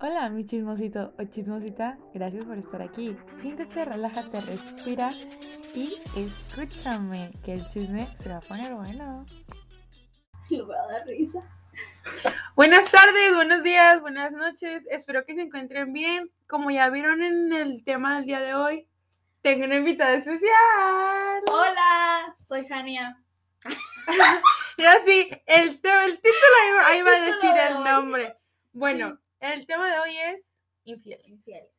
Hola, mi chismosito o chismosita, gracias por estar aquí. Siéntete, relájate, respira y escúchame, que el chisme se va a poner bueno. Le voy a dar risa. Buenas tardes, buenos días, buenas noches. Espero que se encuentren bien. Como ya vieron en el tema del día de hoy, tengo una invitada especial. Hola, soy Jania. Y así, el, el título ahí va- ahí va a decir de el nombre. Bueno, el tema de hoy es infiel. Infieles.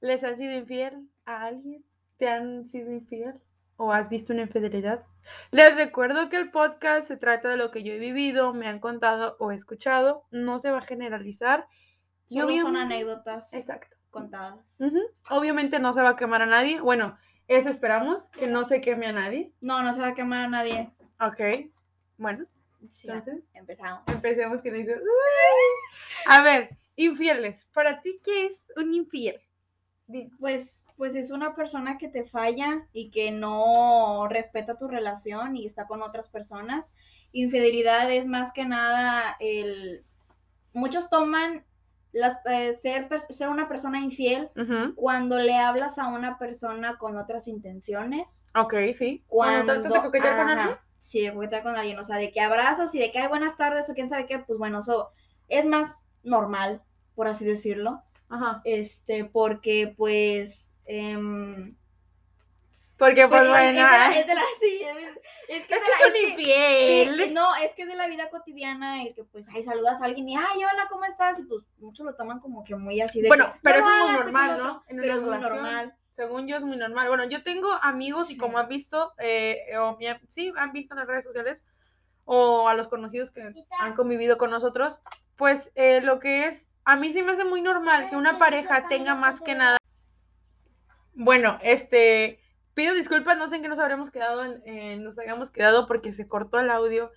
¿Les has sido infiel a alguien? ¿Te han sido infiel? ¿O has visto una infidelidad? Les recuerdo que el podcast se trata de lo que yo he vivido, me han contado o escuchado. No se va a generalizar. Solo son anécdotas Exacto. contadas. Obviamente no se va a quemar a nadie. Bueno, eso esperamos, que no se queme a nadie. No, no se va a quemar a nadie. Ok. Bueno, Sí, entonces empezamos. empecemos que le dice. "Uy". A ver, infieles. ¿Para ti qué es un infiel? Pues, pues es una persona que te falla y que no respeta tu relación y está con otras personas. Infidelidad es más que nada el... Muchos toman las, eh, ser, ser una persona infiel cuando le hablas a una persona con otras intenciones. Ok, sí. Cuando con ajá, Sí, de coquetear con alguien. O sea, de que abrazos y de que hay buenas tardes o quién sabe qué, pues bueno, eso es más normal, por así decirlo. Ajá. Este, porque pues. em, Porque, pues, pues, bueno. es, de la, ay, es de la- sí, es, es que es que la- que- infiel. Sí, no, es que es de la vida cotidiana el que pues ahí saludas a alguien y ay, hola, ¿cómo estás? Y pues muchos lo toman como que muy así de Bueno, que, pero "No eso es muy normal, ¿no? otro", En Pero es muy relación. normal. Según yo es muy normal. Bueno, yo tengo amigos y como han visto, eh, o han- sí, han visto en las redes sociales, o a los conocidos que han convivido con nosotros, pues eh, lo que es, a mí sí me hace muy normal que una pareja tenga más que nada. Bueno, este, pido disculpas, no sé en qué nos habremos quedado, en- en- nos habíamos quedado porque se cortó el audio.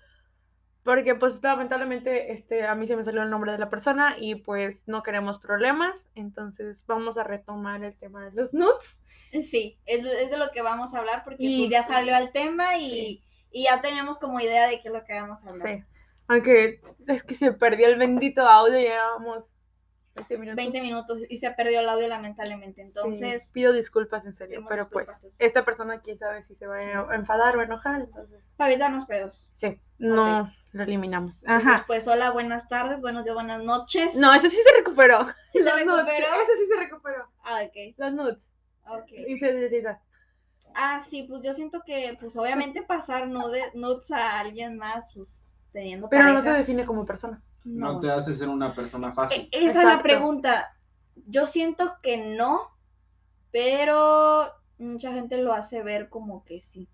Porque pues lamentablemente este, a mí se me salió el nombre de la persona y pues no queremos problemas. Entonces vamos a retomar el tema de los nudes. Sí, es, es de lo que vamos a hablar porque Y- pues, ya salió el tema y, Sí. y ya tenemos como idea de qué es lo que vamos a hablar. Sí. Aunque es que se perdió el bendito audio, llevábamos 20 minutos. 20 minutos y se perdió el audio lamentablemente. Sí, Entonces, pido disculpas en serio, pero disculpas, pues esta persona quién sabe si se va Sí. a enfadar o enojar, entonces. para evitarnos pedos. Sí, no lo eliminamos. Entonces, Ajá. pues hola, buenas tardes, buenos días, buenas noches. No, ese sí se recuperó. ¿Sí se Los nudes, recuperó? Ese sí se recuperó. Ah, ok, Los nudes. ok. Infidelidad. Ah, sí, pues yo siento que, pues obviamente pasar nude- nudes a alguien más, pues teniendo Pero no te define como persona. No no. te hace ser una persona fácil. E- Esa es la pregunta. Yo siento que no, pero mucha gente lo hace ver como que sí.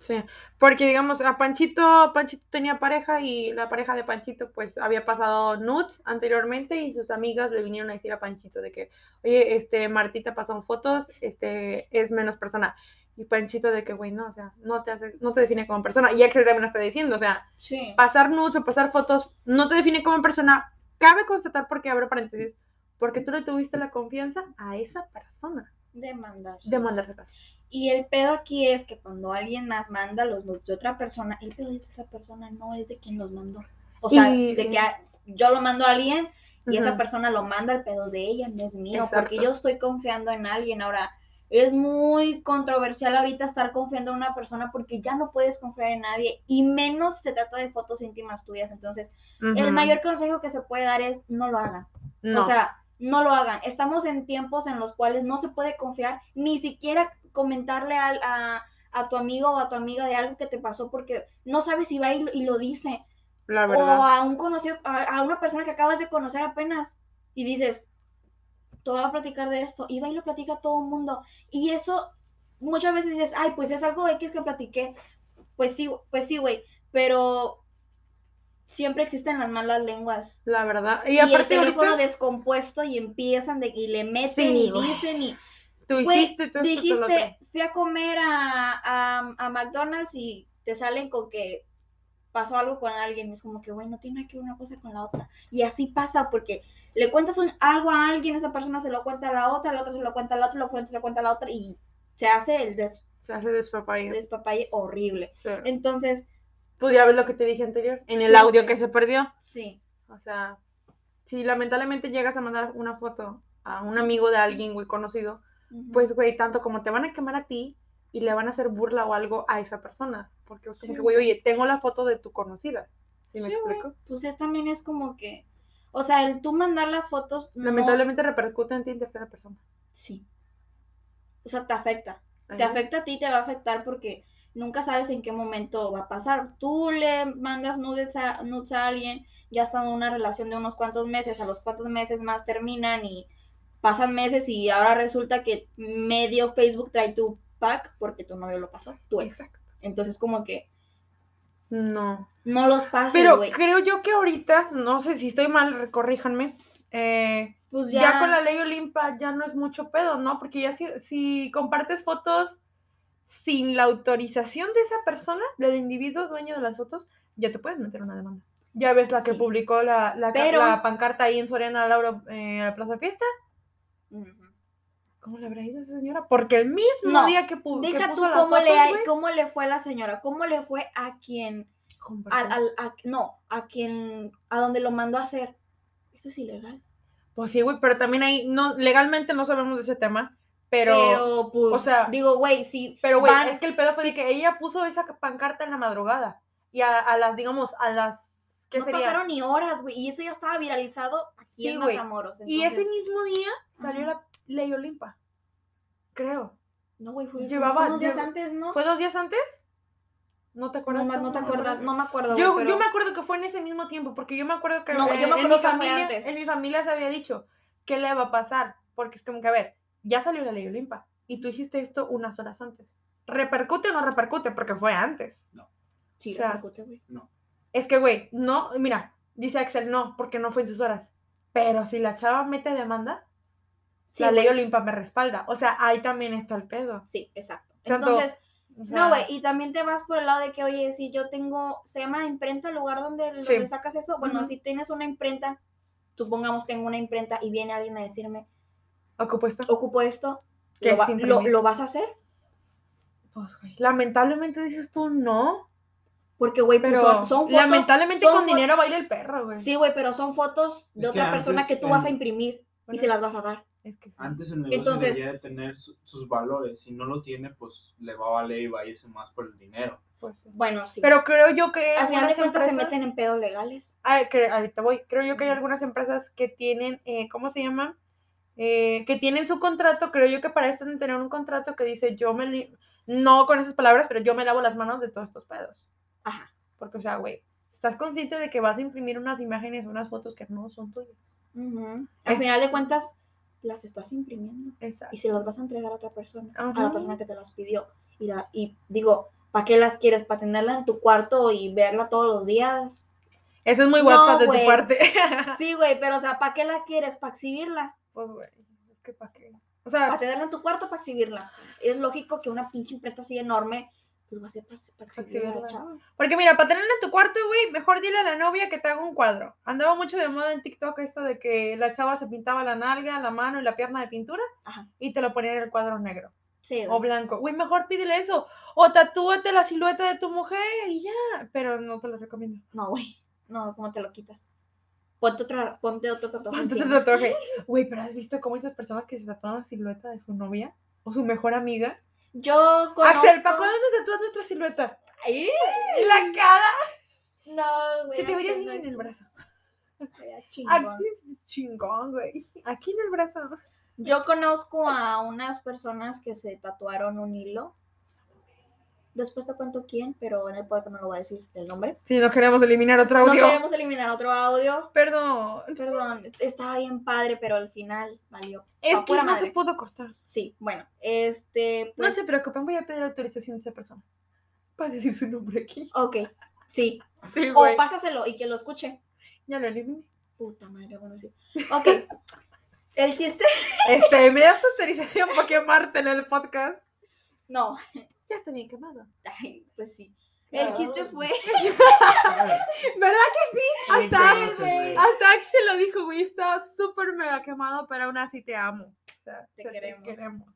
Sí, porque digamos, a Panchito, Panchito tenía pareja y la pareja de Panchito pues había pasado nudes anteriormente y sus amigas le vinieron a decir a Panchito de que, oye, este, Martita pasó fotos, este, es menos persona. Y Panchito de que, güey, no, o sea, no te hace, no te define como persona. Y Axel también lo está diciendo, o sea, Sí. pasar nudes o pasar fotos no te define como persona. Cabe constatar, porque abro paréntesis, porque tú le tuviste la confianza a esa persona Demandar. de mandarse casa. Y el pedo aquí es que cuando alguien más manda los nudes de otra persona, el pedo de esa persona no es de quien los mandó. O sea, Y- de que a- yo lo mando a alguien y esa persona lo manda, el pedo de ella, no es mío, Exacto. porque yo estoy confiando en alguien. Ahora, es muy controversial ahorita estar confiando en una persona porque ya no puedes confiar en nadie y menos si se trata de fotos íntimas tuyas. Entonces, el mayor consejo que se puede dar es no lo hagan. No. O sea, no lo hagan. Estamos en tiempos en los cuales no se puede confiar, ni siquiera comentarle al- a, a tu amigo o a tu amiga de algo que te pasó porque no sabes si va y, lo- y lo dice. la O verdad. a un conocido, a, a una persona que acabas de conocer apenas y dices, te voy a platicar de esto. Y va y lo platica a todo el mundo. Y eso muchas veces dices, ay, pues es algo X que platiqué. Pues sí, pues sí, güey. Pero siempre existen las malas lenguas. La verdad. Y, Y, el aparte teléfono ahorita, descompuesto y empiezan de y le meten Sí, y güey. dicen y tú güey, hiciste tú esto, tú lo dijiste fui a comer a, a, a McDonald's y te salen con que pasó algo con alguien y es como que güey no tiene que ver una cosa con la otra y así pasa porque le cuentas un- algo a alguien esa persona se lo cuenta a la otra la otra se lo cuenta a la otra la otra se lo cuenta a la otra y se hace el des, Se hace despapalle. despapalle horrible Sí. entonces Pues ya ves lo que te dije anterior, en el Sí, audio que se perdió. sí O sea, si lamentablemente llegas a mandar una foto a un amigo de alguien, güey, conocido, pues, güey, tanto como te van a quemar a ti y le van a hacer burla o algo a esa persona. Porque, como que, güey, oye, tengo la foto de tu conocida. ¿Sí me Sí, güey. explico? Pues es también es como que, o sea, el tú mandar las fotos, no- Lamentablemente repercute en ti en tercera persona. sí. O sea, te afecta. Te afecta a ti, te va a afectar porque nunca sabes en qué momento va a pasar. Tú le mandas nudes a, nudes a alguien, ya están en una relación de unos cuantos meses, a los cuantos meses más terminan y pasan meses y ahora resulta que medio Facebook trae tu pack porque tu novio lo pasó, tu ex. Exacto. Entonces como que No. no los pases, Pero creo yo que ahorita, no sé si estoy mal, corríjanme. eh, Pues ya... ya, con la ley Olimpa ya no es mucho pedo, ¿no? Porque ya si, si compartes fotos sin la autorización de esa persona, del individuo dueño de las fotos, ya te puedes meter una demanda. Ya ves la que publicó la, la, ca- Pero- la pancarta ahí en Soriana Laura eh, Plaza Fiesta. ¿Cómo le habrá ido a esa señora? Porque el mismo No, día que, pu- que Deja tú puso las cómo, fotos, le, cómo le fue a la señora, cómo le fue a quien al, al- a- no, a quien, a donde lo mandó a hacer. Eso es ilegal. Pues sí, güey, pero también ahí, no, legalmente no sabemos de ese tema, pero... Pero, pues, o sea, digo, güey, si Pero, güey, es que el pedo fue de que ella puso esa pancarta en la madrugada. Y a, a las, digamos, a las. ¿Qué no sería? pasaron ni horas, güey, y eso ya estaba viralizado aquí Sí, en. Matamoros. Y ese mismo día salió la ley Olimpa. Creo. No, güey, fue, llevaba- fue unos días antes, ¿no? ¿Fue dos días antes? ¿No te acuerdas? no, no te me acuerdas, acuerdo. no me acuerdo, Yo, pero- yo me acuerdo que fue en ese mismo tiempo, porque yo me acuerdo que No, yo me en, mi familia, antes. en mi familia se había dicho, ¿qué le va a pasar? Porque es como que, a ver, ya salió la ley Olimpa y tú hiciste esto unas horas antes. ¿Repercute o no repercute? Porque fue antes. Sí, o sea, repercute, güey. Es que, güey, no, mira, dice Axel, no, porque no fue en sus horas. Pero si la chava mete demanda, Sí, la ley. Olimpa me respalda. O sea, ahí también está el pedo. Sí, exacto. Tanto- Entonces, O sea, no, güey, y también te vas por el lado de que, oye, si yo tengo, se llama imprenta el lugar donde, Sí. donde sacas eso. Bueno, si tienes una imprenta, supongamos tengo una imprenta y viene alguien a decirme, ¿Ocupo esto? ocupo esto, Que ¿lo, va- lo- vas a hacer? Pues, güey, lamentablemente dices tú no. Porque, güey, Pero son, son fotos. lamentablemente son con fo- dinero baila el perro, güey. Sí, güey, pero son fotos de Es que otra persona antes que tú vas a imprimir y se las vas a dar. es que sí. Antes el negocio Entonces- debería de tener su- sus valores. Si no lo tiene, pues le va a valer y va a irse más por el dinero. Pues sí. Bueno, sí. Pero creo yo que al final de cuentas se meten en pedos legales. Ay, que, ahí te voy. Creo yo que hay algunas empresas que tienen, eh, ¿cómo se llama? Eh, que tienen su contrato. Creo yo que para esto deben tener un contrato que dice, yo me, no con esas palabras, pero yo me lavo las manos de todos estos pedos. Ajá. Porque, o sea, güey, estás consciente de que vas a imprimir unas imágenes, unas fotos que no son tuyas. Ujú. Al Es- final de cuentas, las estás imprimiendo. Exacto. y se las vas a entregar a otra persona, a la persona que te las pidió. Y, la- y digo, ¿para qué las quieres? ¿Para tenerla en tu cuarto y verla todos los días? Eso es muy No, guapa de tu parte. Sí, güey, pero o sea, ¿para qué la quieres? ¿Para exhibirla? Pues, güey, es que para qué. O sea, ¿Para tenerla en tu cuarto para exhibirla? Es lógico que una pinche imprenta así enorme, pues va a ser para exhibirla chava. Porque mira, para tenerla en tu cuarto, güey, mejor dile a la novia que te haga un cuadro. Andaba mucho de moda en TikTok esto de que la chava se pintaba la nalga, la mano y la pierna de pintura Ajá. y te lo ponía en el cuadro negro Sí, o blanco. Güey, mejor pídele eso. O tatúate la silueta de tu mujer y ya. Pero no te lo recomiendo. No, güey. No, ¿cómo te lo quitas? Ponte, otra, ponte otro tatuaje. Ponte encima. tatuaje. Güey, pero ¿has visto cómo esas personas que se tatúan la silueta de su novia o su mejor amiga? Yo conozco... Axel, ¿para cuándo te tatúas nuestra silueta? Ay, la cara. No, güey. Se te vería bien en el brazo. estaría chingón. Axel es chingón, güey. Aquí en el brazo. Yo conozco a unas personas que se tatuaron un hilo. Después te cuento quién, pero en el podcast no lo voy a decir el nombre. Si no queremos eliminar otro No audio. queremos eliminar otro audio. Perdón. Perdón, estaba bien padre, pero al final valió. Es que no madre. se pudo cortar. Sí, bueno, este. No pues, se preocupen, voy a pedir autorización de esa persona. Para decir su nombre aquí. Ok, sí. Sí, O pásaselo y que lo escuche. Ya lo eliminé. Puta madre, bueno, sí. Ok. El chiste. Este, ¿me das autorización para quemarte en el podcast? No. Ya está bien quemado. Ay, pues sí. El chiste fue. ¿Verdad que sí? Hasta, hasta Axel lo dijo, güey. Estaba súper mega quemado, pero aún así te amo. O sea, Te o sea, queremos.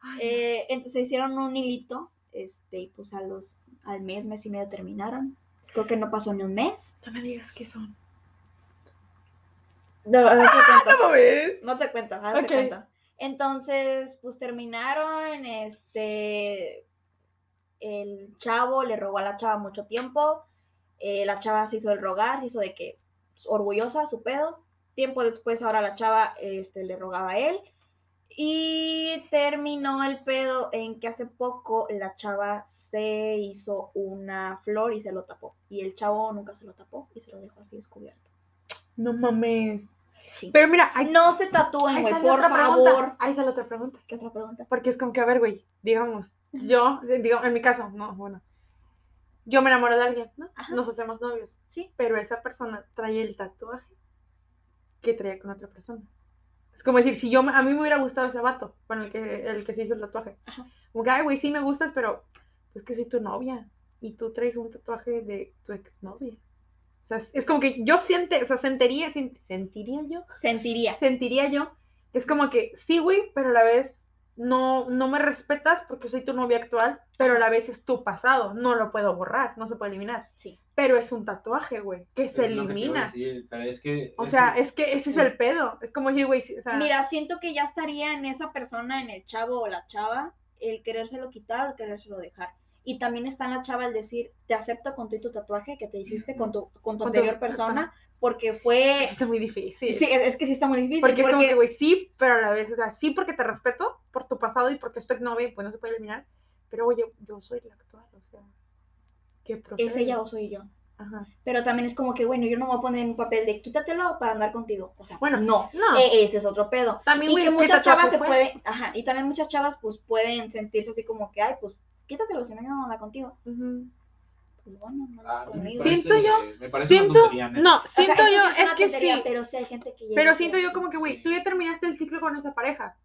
Ay, Eh, entonces hicieron un hilito. Este, y pues a los. Al mes, mes y medio terminaron. Creo que no pasó ni un mes. no me digas qué son. No, no te cuento. No. No te cuento, ahora Ok. te cuento. Entonces, pues terminaron, este, el chavo le rogó a la chava mucho tiempo, eh, la chava se hizo el rogar, se hizo de que orgullosa, su pedo. Tiempo después, ahora la chava, este, le rogaba a él. Y terminó el pedo en que hace poco la chava se hizo una flor y se lo tapó. Y el chavo nunca se lo tapó y se lo dejó así descubierto. No mames. Sí. Pero mira, No se tatúen, güey, por otra favor. pregunta. Ahí sale otra pregunta. ¿Qué otra pregunta? Porque es como que, a ver, güey, digamos, yo, digo, en mi caso, no, bueno, yo me enamoro de alguien, ¿no? Ajá. Nos hacemos novios, Sí. pero esa persona trae el tatuaje que traía con otra persona. Es como decir, si yo, a mí me hubiera gustado ese vato, con el que, el que se hizo el tatuaje. Ajá. Como que, ay, güey, sí me gustas, pero es que soy tu novia y tú traes un tatuaje de tu exnovia. Sea, es, es como que yo siente, o sea, sentiría, sen- sentiría yo Sentiría. sentiría yo. Es como que sí, güey, pero a la vez no, no me respetas porque soy tu novia actual, pero a la vez es tu pasado. No lo puedo borrar, no se puede eliminar. Sí. Pero es un tatuaje, güey, que se que iba a elimina. decir, pero es que. O es- sea, es que ese es el pedo. Es como decir, güey, sí, o sea, Mira, siento que ya estaría en esa persona, en el chavo o la chava, el querérselo quitar o el querérselo dejar. Y también está en la chava el decir, te acepto con tu, y tu tatuaje que te hiciste con tu, con tu anterior persona, porque fue... está muy difícil. Sí, es, es que sí está muy difícil. porque es como porque- que, güey, sí, pero a la vez, o sea, sí porque te respeto por tu pasado y porque estoy novia y pues no se puede eliminar. Pero, oye, yo soy la actual, o sea, ¿qué es ella o soy yo. Ajá. Pero también es como que, bueno, yo no me voy a poner en un papel de quítatelo para andar contigo. O sea, Bueno, no. No, E- ese es otro pedo. también, Y que ¿qué muchas chavas se pueden, ajá, y también muchas chavas pues pueden sentirse así como que, ay, pues quítatelo, si no no contigo. Pues bueno, no Ah, ando me conmigo. parece- Siento yo- Siento, tontería, no, O sea, siento yo, es que tontería, sí, Pero sí hay gente que pero siento yo como que, güey, tú ya terminaste el ciclo con esa pareja.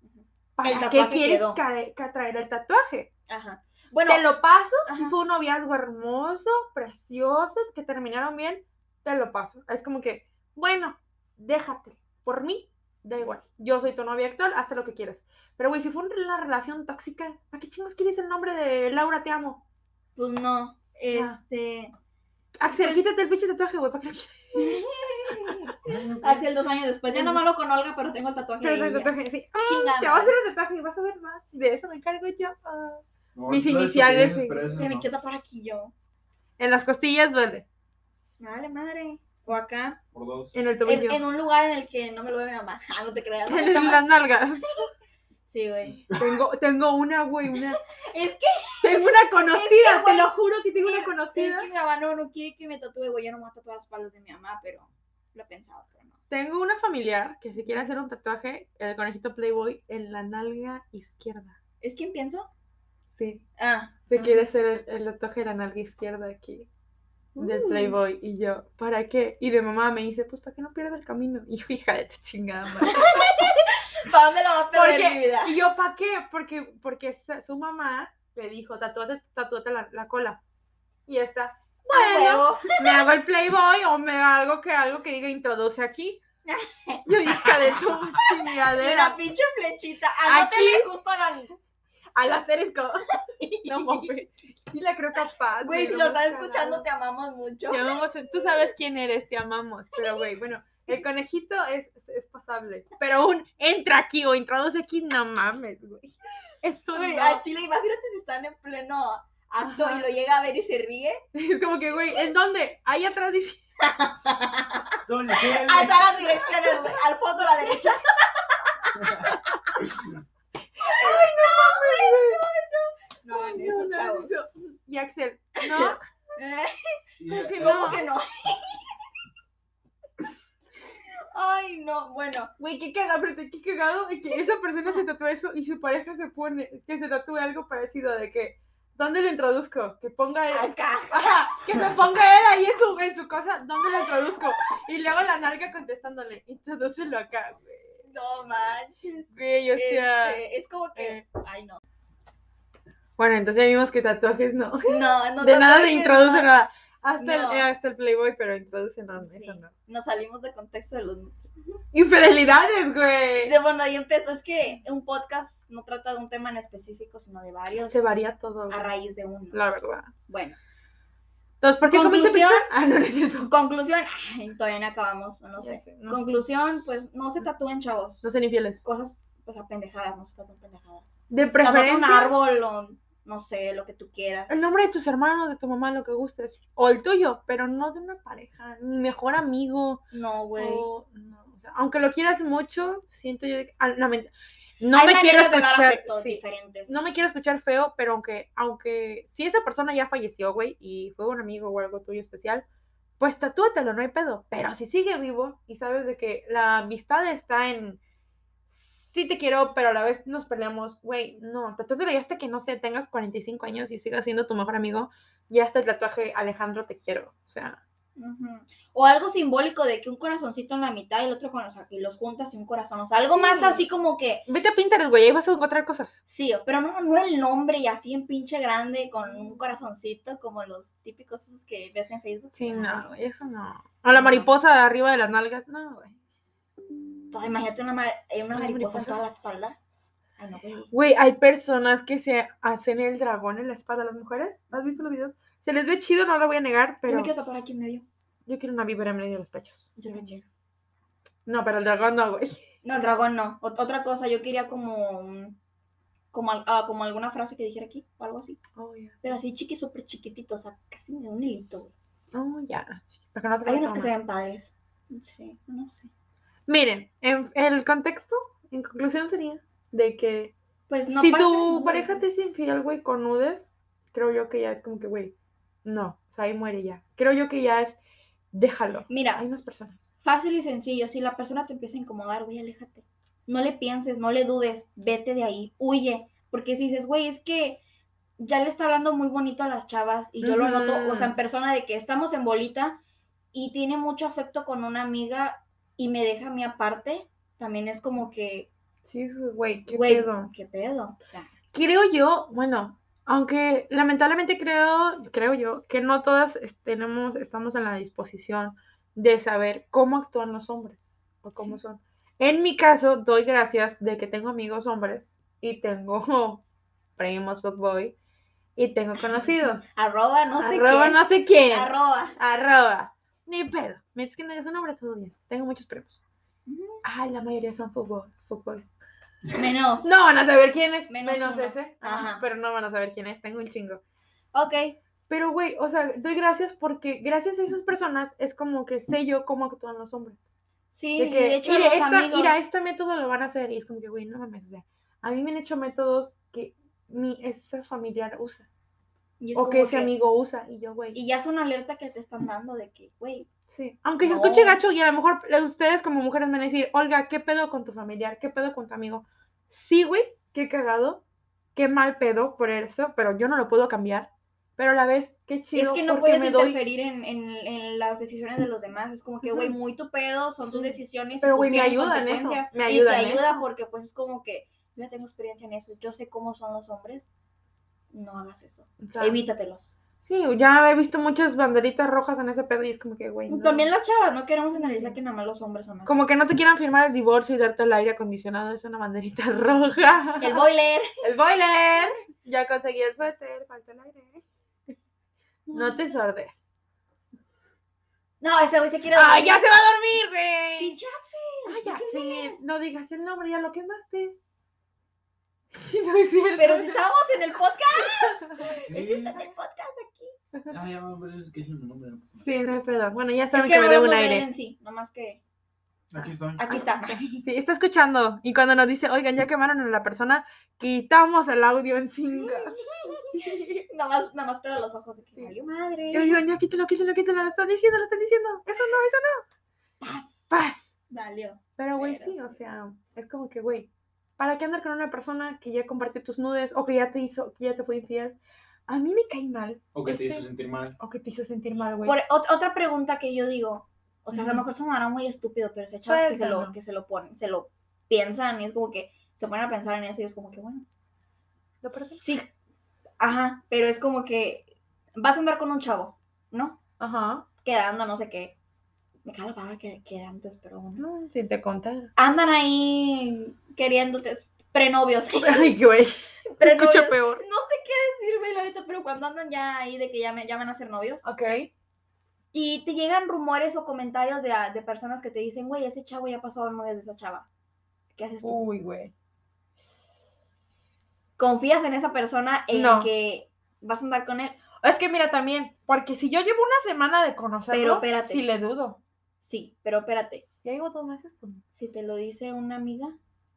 ¿Para qué quieres traer el tatuaje? Ajá. Bueno, te lo paso, ajá. fue un noviazgo hermoso, precioso, que terminaron bien, te lo paso. Es como que, bueno, déjate, por mí, da igual. Yo soy tu novia actual, haz lo que quieras. Pero, güey, si fue una relación tóxica, ¿para qué chingos quieres el nombre de Laura Te Amo? pues no. Este. Axel, Pues- quítate el pinche tatuaje, güey, ¿para qué? Axel dos años después. Ya no malo con Olga, pero tengo el tatuaje Pero de el tatuaje, sí. Ah, te vas a hacer un tatuaje y vas a ver más. De eso me encargo yo. Ah. No, mis iniciales, estupideces, sí. pero eso Se me no. quiero tatuar aquí yo. En las costillas duele. Vale, madre. O acá. Por dos. En el En, tobillo. en un lugar en el que no me lo ve mi mamá. Ah, no te creas. no En, toma- las nalgas. Sí, güey. Tengo, tengo una, güey, una. Es que, Tengo una conocida, güey, te lo juro que tengo una conocida. que mi mamá no, no quiere que me tatúe, güey. Yo no me voy a tatuar las espaldas de mi mamá, pero lo he pensado, pero no. Tengo una familiar que se quiere hacer un tatuaje, el conejito Playboy, en la nalga izquierda. ¿Es quien pienso? Sí, Ah. se ah. quiere hacer el, el tatuaje de la nalga izquierda aquí. Del. Playboy. Y yo, ¿para qué? Y de mamá me dice, pues para que no pierda el camino. Y yo, hija de tu chingada madre. ¿Para dónde lo va a perder Porque- mi vida? Y yo, ¿para qué? Porque, porque su mamá le dijo, tatúate, tatúate la, la cola. Y esta, A bueno, me hago el Playboy o me hago que algo que diga introduce aquí. Yo, hija de tu Una chingadera. pinche flechita. Anótele justo a la. Al asterisco. No mames. Sí la creo capaz. Güey, si lo estás escuchando, te amamos mucho. Te amamos, tú sabes quién eres, te amamos. Pero, güey, bueno, el conejito es, es pasable. Pero un entra aquí o introduce aquí, no mames, güey. Eso Güey, no. a Chile, imagínate si están en pleno acto Ajá. y lo llega a ver y se ríe. Es como que, güey, ¿en dónde? Ahí atrás dice. Ahí están las direcciones, güey. Al fondo a la derecha. No, Ay, eso, no, chavos. eso. Y Axel, ¿no? ¿Cómo que ¿Cómo no? que no? Ay, no, bueno. Güey, qué cagado, pero qué cagado de que esa persona se tatúe eso y su pareja se pone, que se tatúe algo parecido de que, ¿dónde lo introduzco? Que ponga él, Acá. ajá, que se ponga él ahí en su, en su cosa, ¿dónde lo introduzco? Y luego la nalga contestándole, introdúcelo acá, güey. No manches. Güey, o sea... Este, es como que. eh. Ay, no. Bueno, entonces ya vimos que tatuajes no. No, no. De nada de tatuajes, introduce no. nada. Hasta, No. el, eh, hasta el Playboy, pero introduce no, Sí. eso no. Nos salimos de contexto de los. Infidelidades, güey. De, bueno, ahí empezó. Es que un podcast no trata de un tema en específico, sino de varios. Se varía todo, A raíz de uno. la verdad. Bueno, Entonces, ¿por qué comiste Conclusión. pizza? Ah, no, no es cierto. Conclusión, ay, todavía no acabamos, no sé. Conclusión, pues no se tatúen, chavos. No sean infieles. Cosas, pues apendejadas, no se tatúen pendejadas. De Tatúate un preferencia, árbol o no sé, lo que tú quieras. el nombre de tus hermanos, de tu mamá, lo que gustes. O el tuyo, pero no de una pareja, ni mejor amigo. No, güey. o- no, o sea, aunque lo quieras mucho, siento yo que- ah, no, no Hay me quiero escuchar. sí, diferentes. no me quiero escuchar feo, pero aunque, aunque si esa persona ya falleció, güey, y fue un amigo o algo tuyo especial, pues tatúatelo, no hay pedo. Pero si sigue vivo y sabes de que la amistad está en sí te quiero, pero a la vez nos peleamos, güey, no, tatúatelo ya hasta que no sé, tengas 45 años y sigas siendo tu mejor amigo, ya hasta el tatuaje Alejandro te quiero. O sea, O algo simbólico de que un corazoncito en la mitad y el otro con, que los juntas y un corazón. O sea, algo más Sí. así como que, vete a Pinterest, güey, ahí vas a encontrar cosas. sí, pero no, no el nombre y así en pinche grande con un corazoncito como los típicos esos que ves en Facebook. Sí, no, güey, eso no. O la mariposa de arriba de las nalgas, no, güey. Imagínate una, mar- eh, una Una mariposa en mariposa. toda la espalda. No, güey. Hay personas que se hacen el dragón en la espalda las mujeres. ¿Has visto los videos? Se les ve chido, no lo voy a negar, Yo pero me quiero tatuar aquí en medio. yo quiero una víbora en medio de los pechos. Yo también. No, pero el dragón no, güey. No, el dragón no. Ot- otra cosa, yo quería como, como, ah, como alguna frase que dijera aquí o algo así. Oh, ya. Pero así chiqui, súper chiquitito, o sea, casi de un hilito, güey. Oh, ya. Sí, porque no te Hay unos que se ven padres. Sí, no sé. Miren, en el contexto, en conclusión sería de que Pues no si pasa tu pareja te es infiel, güey, con nudes, creo yo que ya es como que, güey, no, o sea, ahí muere ya. Creo yo que ya es, déjalo. Mira, Hay más personas. fácil y sencillo. Si la persona te empieza a incomodar, güey, aléjate. No le pienses, no le dudes. Vete de ahí, huye. Porque si dices, güey, es que ya le está hablando muy bonito a las chavas y yo lo noto, o sea, en persona de que estamos en bolita y tiene mucho afecto con una amiga y me deja a mí aparte, también es como que, Sí, güey, qué güey, pedo. ¿qué pedo? Creo yo, bueno, aunque lamentablemente creo, creo yo, que no todas es- tenemos, estamos en la disposición de saber cómo actúan los hombres o cómo Sí. son. En mi caso, doy gracias de que tengo amigos hombres y tengo primos fuckboy y tengo conocidos. arroba no sé arroba no sé quién. Arroba. Arroba. Ni pedo. Mientras que no es un hombre, todo bien. Tengo muchos primos. Ujú. Ay, la mayoría son fuckboy- fuckboys. Menos. No van a saber quién es, Menos menos, ese. Ajá. Pero no van a saber quién es, tengo un chingo. Ok. Pero, güey, o sea, doy gracias porque gracias a esas personas es como que sé yo cómo actúan los hombres. Sí, De y que, de hecho mira, los esta, amigos. mira, este método lo van a hacer. Y es como que, güey, no mames, o sea, a mí me han hecho métodos que mi ese familiar usa. y es O que ese amigo usa. Y yo, güey, Y ya es una alerta que te están dando de que, güey, sí. Aunque se No. escuche gacho y a lo mejor ustedes como mujeres van a decir, Olga, ¿qué pedo con tu familiar? ¿Qué pedo con tu amigo? Sí, güey, qué cagado. Qué mal pedo por eso, pero yo no lo puedo cambiar. Pero a la vez, qué chido. es que no puedes me doy- interferir en, en- en las decisiones de los demás. Es como que, güey, muy tu pedo, son tus decisiones. y, Pero, pues, güey, me tienen ayuda en eso, me y ayuda te en ayuda eso. porque, pues, es como que yo tengo experiencia en eso. Yo sé cómo son los hombres. No hagas eso. o sea, Evítatelos. Sí, ya he visto muchas banderitas rojas en ese pedo y es como que, güey. no. También las chavas, no queremos analizar que nada más los hombres son así. Como que no te quieran firmar el divorcio y darte el aire acondicionado, es una banderita roja. El boiler. El boiler. Ya conseguí el suéter, falta el aire. No te sordes. No, ese güey se quiere ¡Ay, dormir. ya se va a dormir, güey! Pinche Ay, ya, ¿qué sí, no digas el nombre, ya lo quemaste. Sí, no es cierto. Pero si estábamos en el podcast. Sí. Eso está en el podcast aquí. Ah, ya, pero es que es el nombre. no pasa nada. Sí, no hay pedo. Bueno, ya Es saben que que me debo un aire. en sí, nomás que Aquí estoy. aquí está. Sí, está escuchando. Y cuando nos dice, oigan, ya quemaron a la persona, quitamos el audio en cinco. Nada más, nada más pero los ojos de que Sí. valió madre. Y oigan, ya quítalo, quítalo, quítalo. Lo están diciendo, lo están diciendo. Eso no, eso no. Paz. Paz. Valió. Pero, güey, Pero sí, o sí. sea, es como que, güey, ¿para qué andar con una persona que ya compartió tus nudes o que ya te hizo, que ya te fue infiel? A mí me cae mal. O que te este- hizo sentir mal. O que te hizo sentir mal, güey. Por, ot- otra pregunta que yo digo, o sea, a lo mejor sonará muy estúpido, pero hay chavas que se lo, que se lo ponen, se lo piensan y es como que se ponen a pensar en eso y es como que, bueno, ¿Lo perdonas? sí, ajá, pero es como que vas a andar con un chavo, ¿no? Ajá. Quedando, no sé qué. Me cae la paga que, que antes, pero bueno. No, si te contara. Andan ahí queriéndote, prenovios. Ay, güey. Prenovios. escucha peor. No sé qué decir, güey, la neta, pero cuando andan ya ahí de que ya, me, ya van a ser novios Ok. y te llegan rumores o comentarios de, de personas que te dicen, güey, ese chavo ya pasó el novio de esa chava. ¿Qué haces tú? Uy, güey. ¿Confías en esa persona en No. que vas a andar con él? Es que mira también, porque si yo llevo una semana de conocerlo, Pero espérate. sí le dudo. Sí, pero espérate. Ya llevo dos meses, pues. Si te lo dice una amiga,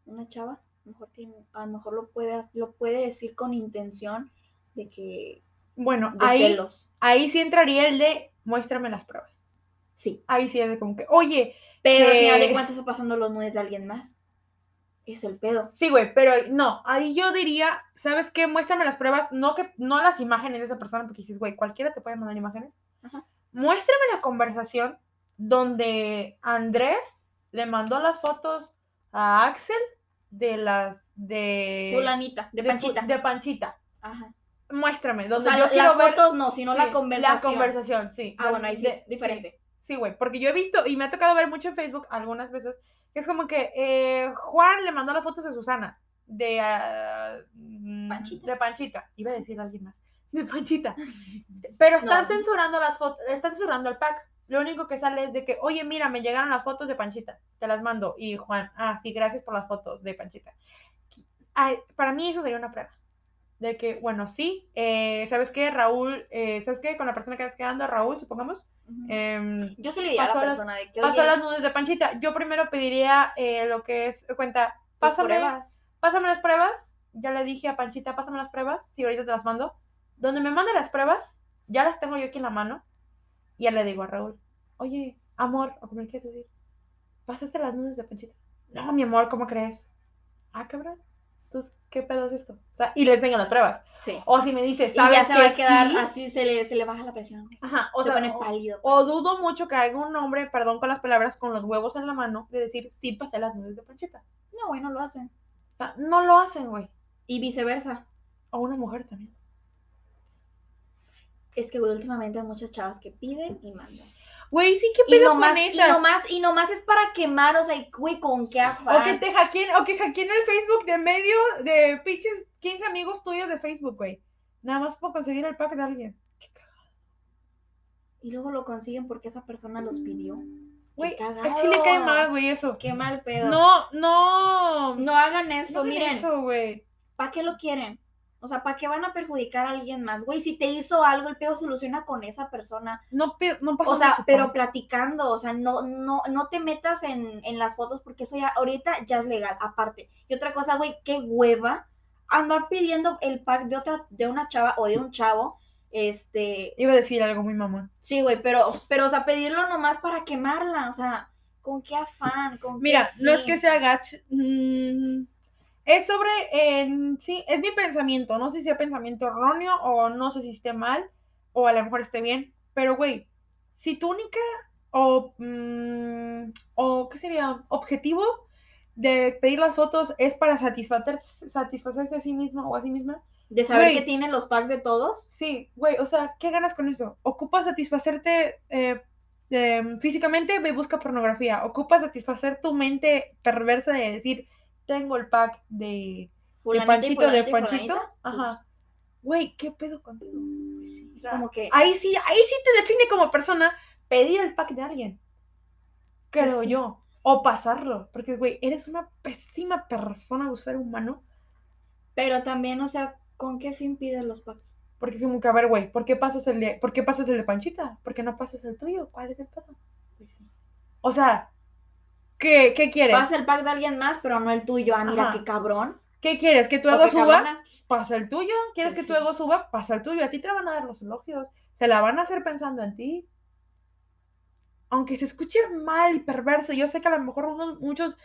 una chava, mejor, a lo, mejor lo, puede, lo puede decir con intención de que Bueno, de ahí, celos. ahí sí entraría el de muéstrame las pruebas. Sí. Ahí sí es de como que, oye, Pero al que- final de cuentas está pasando los nudes de alguien más. Es el pedo. sí, güey, pero no, ahí yo diría, ¿sabes qué? Muéstrame las pruebas, no que no las imágenes de esa persona, porque dices, güey, cualquiera te puede mandar imágenes. Ajá. Muéstrame la conversación donde Andrés le mandó las fotos a Axel de las de Fulanita, de Panchita. de Panchita. Ajá. Muéstrame, O sea, yo las ver fotos no, sino sí, la conversación. La conversación, sí. Ah, bueno, ahí sí es diferente. Sí, güey, porque yo he visto y me ha tocado ver mucho en Facebook algunas veces que es como que eh, Juan le mandó las fotos de Susana, de ah, Panchita. de Panchita, iba a decir alguien más, de Panchita. Pero están No. censurando las fotos, están censurando el pack. Lo único que sale es de que, oye, mira, me llegaron las fotos de Panchita, te las mando. Y Juan, ah, sí, gracias por las fotos de Panchita. Ay, para mí eso sería una prueba. De que, bueno, sí, eh, ¿sabes qué? Raúl, eh, ¿sabes qué? Con la persona que estás quedando, Raúl, supongamos, em, Yo sí le diría a la las- persona de que, pasó las nudes de Panchita. Yo primero pediría eh, lo que es, cuenta, pásame, pruebas. pásame las pruebas. Ya le dije a Panchita, pásame las pruebas. Si ahorita te las mando. Donde me mande las pruebas, ya las tengo yo aquí en la mano. Y ya le digo a Raúl, oye, amor, o como le quieres decir, ¿pasaste las nudes de Panchita? No, mi amor, ¿cómo crees? Ah, cabrón. Entonces, ¿qué pedo es esto? O sea, y le enseño las pruebas. Sí. O si me dice, Y ¿sabes ya se que va a quedar sí? así, se le, se le baja la presión. Ajá, o se sea, pone o- pálido. o dudo mucho que haga un hombre, perdón con las palabras, con los huevos en la mano, de decir, sí pasé las nudes de Panchita. No, güey, no lo hacen. O sea, no lo hacen, güey. Y viceversa. O una mujer también. Es que, güey, últimamente hay muchas chavas que piden y mandan. Güey, sí, ¿qué Y pedo nomás, con y, esas? nomás, y nomás es para quemar, o sea, y, güey, con qué O afán. que te hackeen, o que hackeen el Facebook de medio de pinches 15 amigos tuyos de Facebook, güey. Nada más por conseguir el pack de alguien. Y luego lo consiguen porque esa persona los pidió. Güey, a. Chile cae mal, güey, eso. Qué mal pedo. No, no. No hagan eso, no hagan miren. eso, güey. ¿Para qué lo quieren? O sea, ¿para qué van a perjudicar a alguien más? Güey, si te hizo algo, el pedo soluciona con esa persona. No, no pasa O sea, pero platicando, o sea, no, no, no te metas en, en las fotos porque eso ya, ahorita ya es legal, aparte. Y otra cosa, güey, qué hueva andar pidiendo el pack de otra, de una chava o de un chavo, este, Iba a decir algo muy mamón. sí, güey, pero, pero, o sea, pedirlo nomás para quemarla, o sea, ¿con qué afán? ¿Con qué Mira, no es que sea gach. mm, es sobre. eh, sí, es mi pensamiento. No sé si sea pensamiento erróneo o no sé si esté mal o a lo mejor esté bien. Pero, güey, si tu única o. mm, o ¿qué sería? Objetivo de pedir las fotos es para satisfacer, satisfacerse a sí mismo o a sí misma. De saber que tienen los packs de todos. Sí, güey, o sea, ¿qué ganas con eso? Ocupa satisfacerte eh, eh, físicamente, ve busca pornografía. Ocupa satisfacer tu mente perversa de decir, tengo el pack de, de Panchito, de Panchito. fulanita, Ajá. Güey, ¿qué pedo contigo? pues, sí, O sea, como que, Ahí sí, ahí sí te define como persona pedir el pack de alguien. Creo Pues sí. yo. O pasarlo. Porque, güey, eres una pésima persona, ser humano. pero también, o sea, ¿con qué fin pides los packs? Porque como que, a ver, güey, ¿por qué pasas el de, ¿por qué pasas el de Panchita? ¿Por qué no pasas el tuyo? ¿Cuál es el pedo? Pues sí. O sea, ¿qué, qué quieres? Pasa el pack de alguien más, pero no el tuyo. Ah, mira Ajá. qué cabrón. ¿Qué quieres? ¿Que tu ego suba? cabrona. Pasa el tuyo. ¿Quieres Pues que tu sí. ego suba? Pasa el tuyo. A ti te van a dar los elogios. Se la van a hacer pensando en ti. Aunque se escuche mal y perverso, yo sé que a lo mejor unos, muchos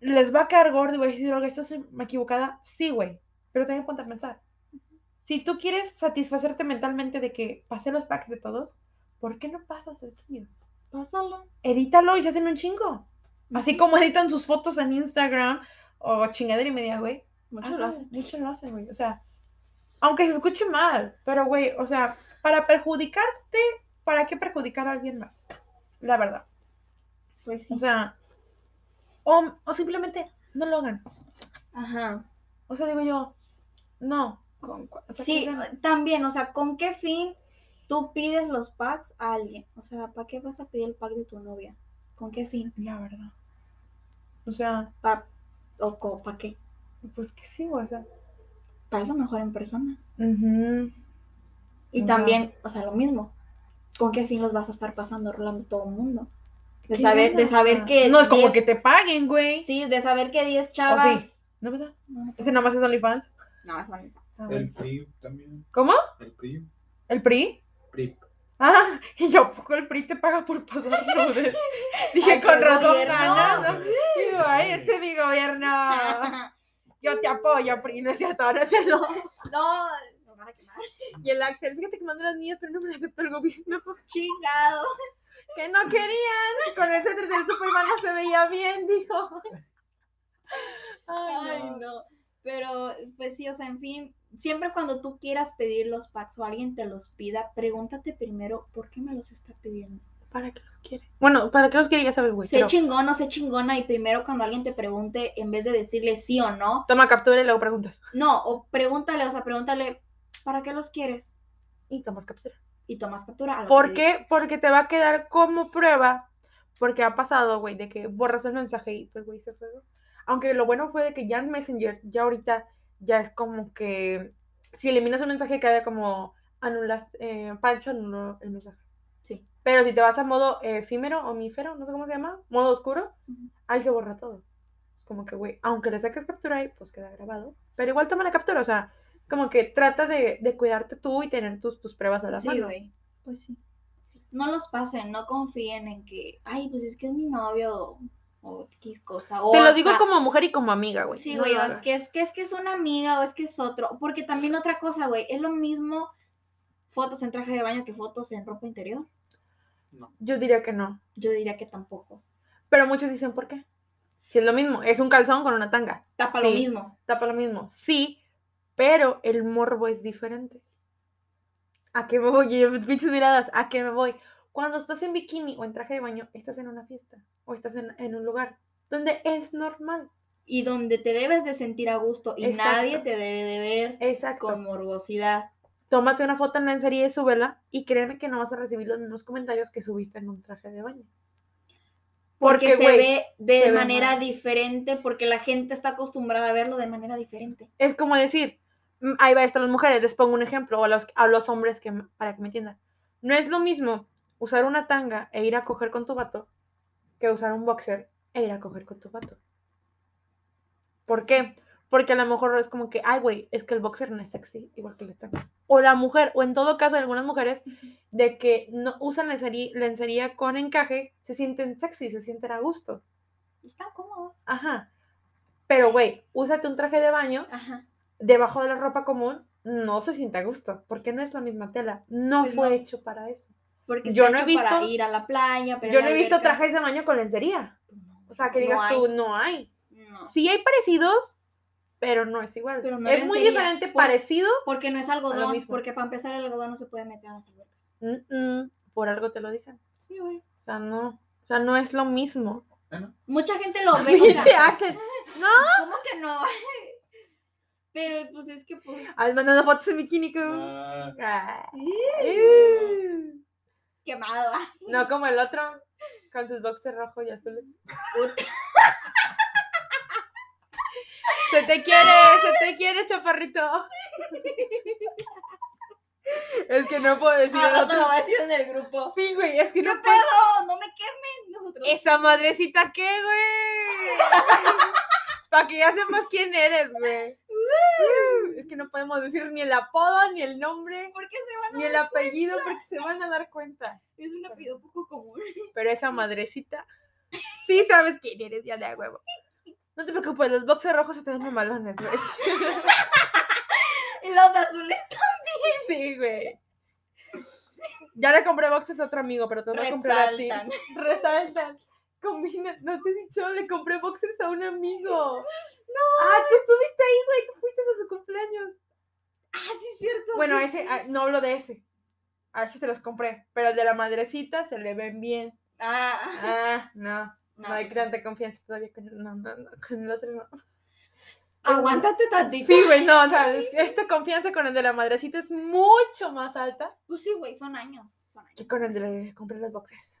les va a caer gordo y voy a decir, Olga, estás equivocada. Sí, güey. Pero también ponte a pensar. Si tú quieres satisfacerte mentalmente de que pasé los packs de todos, ¿por qué no pasas el tuyo? Pásalo. edítalo y se hacen un chingo. Así como editan sus fotos en Instagram o chingadera y media, güey. Muchos lo hacen. Muchos lo hacen, güey. O sea, aunque se escuche mal, pero, güey, o sea, para perjudicarte, ¿para qué perjudicar a alguien más? La verdad. Pues sí. O sea, o, o simplemente no lo hagan. Ajá. O sea, digo yo, no. con cua- o sea, Sí, también, o sea, ¿con qué fin tú pides los packs a alguien? O sea, ¿para qué vas a pedir el pack de tu novia? ¿Con qué fin? La verdad. O sea, ¿Para o para qué? pues que sí, o sea. Para eso mejor en persona. ujú. Y también, o sea, lo mismo. ¿Con qué fin los vas a estar pasando rolando todo el mundo? De ¿Qué saber, de saber que No es como 10 que te paguen, güey. Sí, de saber que 10 ¿O chavas. sí? ¿No, verdad? No, no, Ese nada más es OnlyFans. no, es bonito. Ah, El. PRI también. ¿Cómo? El PRI. ¿El PRI? PRI. Ah, y yo, ¿a poco el PRI te paga por pasar nudes? Dije, Ay, con razón ganas. Digo, ay, ese es mi gobierno. Yo te apoyo, PRI, no es cierto, no es cierto. no, no van a quemar. Y el Axel, fíjate que mandé las mías, pero no me las aceptó el gobierno. Chingado. Que no querían. Con el centro del Superman no se veía bien, dijo. Ay, Ay, no. no. Pero, pues sí, o sea, en fin, siempre cuando tú quieras pedir los packs o alguien te los pida, pregúntate primero por qué me los está pidiendo. ¿Para qué los quiere? Bueno, ¿para qué los quiere? Ya sabes, güey. Sé pero chingón o sé chingona y primero cuando alguien te pregunte, en vez de decirle sí o no, Toma captura y luego preguntas. no, o pregúntale, o sea, pregúntale, ¿para qué los quieres? Y tomas captura. Y tomas captura. ¿Por qué? Porque te va a quedar como prueba. Porque ha pasado, güey, de que borras el mensaje y pues, güey, se fue. Aunque lo bueno fue de que ya en Messenger, ya ahorita, ya es como que si eliminas un mensaje queda como anulas, eh, Pancho anuló el mensaje. Sí. Pero si te vas a modo eh, efímero, omífero, no sé cómo se llama, modo oscuro, ahí se borra todo. Es como que, güey, aunque le saques captura ahí, pues queda grabado. Pero igual toma la captura, o sea, como que trata de, de cuidarte tú y tener tus, tus pruebas a la Sí, mano. güey. Pues sí. No los pasen, no confíen en que, ay, pues es que es mi novio o X cosa. O Te lo hasta- digo como mujer y como amiga, güey. Sí, No güey, o es que es, que es que es una amiga o es que es otro. Porque también otra cosa, güey, es lo mismo fotos en traje de baño que fotos en ropa interior. No. Yo diría que no. Yo diría que tampoco. Pero muchos dicen, ¿por qué? Si es lo mismo, es un calzón con una tanga. Tapa Sí, lo mismo. Tapa lo mismo. Sí, pero el morbo es diferente. ¿A qué me voy? Pinches miradas, ¿a qué me voy? Cuando estás en bikini o en traje de baño, estás en una fiesta o estás en, en un lugar donde es normal. Y donde te debes de sentir a gusto y Exacto. nadie te debe de ver Exacto. con morbosidad. Tómate una foto en lencería y súbela y créeme que no vas a recibir los mismos comentarios que subiste en un traje de baño. Porque, Porque, se ve de se manera diferente, porque la gente está acostumbrada a verlo de manera diferente. Es como decir, mm, ahí va esto a las mujeres, les pongo un ejemplo, o a los, a los hombres que, para que me entiendan. No es lo mismo usar una tanga e ir a coger con tu vato que usar un boxer e ir a coger con tu vato. ¿Por qué? Porque a lo mejor es como que, ay, güey, es que el boxer no es sexy, igual que la tanga. O la mujer, o en todo caso, algunas mujeres, de que no usan lencería, lencería con encaje, se sienten sexy, se sienten a gusto. Están cómodos. Ajá. Pero, güey, úsate un traje de baño Ajá. debajo de la ropa común, no se siente a gusto, porque no es la misma tela. No Pues fue no. hecho para eso. Porque Yo no he hecho para visto- ir a la playa. para Yo no he visto alberca. trajes de baño con lencería. O sea, que digas tú, no hay. No. Sí hay parecidos, pero no es igual. Pero no es muy diferente, por- parecido. Porque no es algodón, mismo. porque para empezar el algodón no se puede meter a las albercas. mm, mm, por algo te lo dicen. Sí, güey. O sea, no. O sea, no es lo mismo. Bueno, Mucha gente lo ve. o sea. No. ¿Cómo que no? Pero pues es que pues. Al mandando fotos en bikini. como- ah, Ay. Quemado. No como el otro, con sus boxers rojos y azules. Se te quiere, se te quiere, chaparrito. Es que no puedo decir Ah, no te otro. lo voy a decir en el grupo. Sí, güey, es que ¿Qué no puedo. pedo? No me quemen nosotros. ¿Esa madrecita qué, güey? Para que ya sepas quién eres, güey. Es que no podemos decir ni el apodo, ni el nombre, ¿Por qué se van a ni el apellido, porque se van a dar cuenta. Es un apellido poco común. Pero esa madrecita, sí sabes quién eres, ya de huevo. No te preocupes, los boxers rojos se te ven mamalones, güey. Y los azules Sí, güey. Ya le compré boxers a otro amigo, pero te voy a comprar a ti. resaltan. Combina, no te he dicho, le compré boxers a un amigo. No. Ah, tú estuviste ahí, güey, tú fuiste a su cumpleaños. Ah, sí, es cierto. Bueno, pues ese, ah, no hablo de ese. A ese se los compré. Pero el de la madrecita se le ven bien. Ah, Ah, no. No, No, hay pues tanta confianza todavía con el, no, no, no, con el otro no. Aguántate tantito. Sí, güey, no, o sea, esta confianza con el de la madrecita es mucho más alta Pues sí, güey, son años. Son años. que con el de le compré los boxers.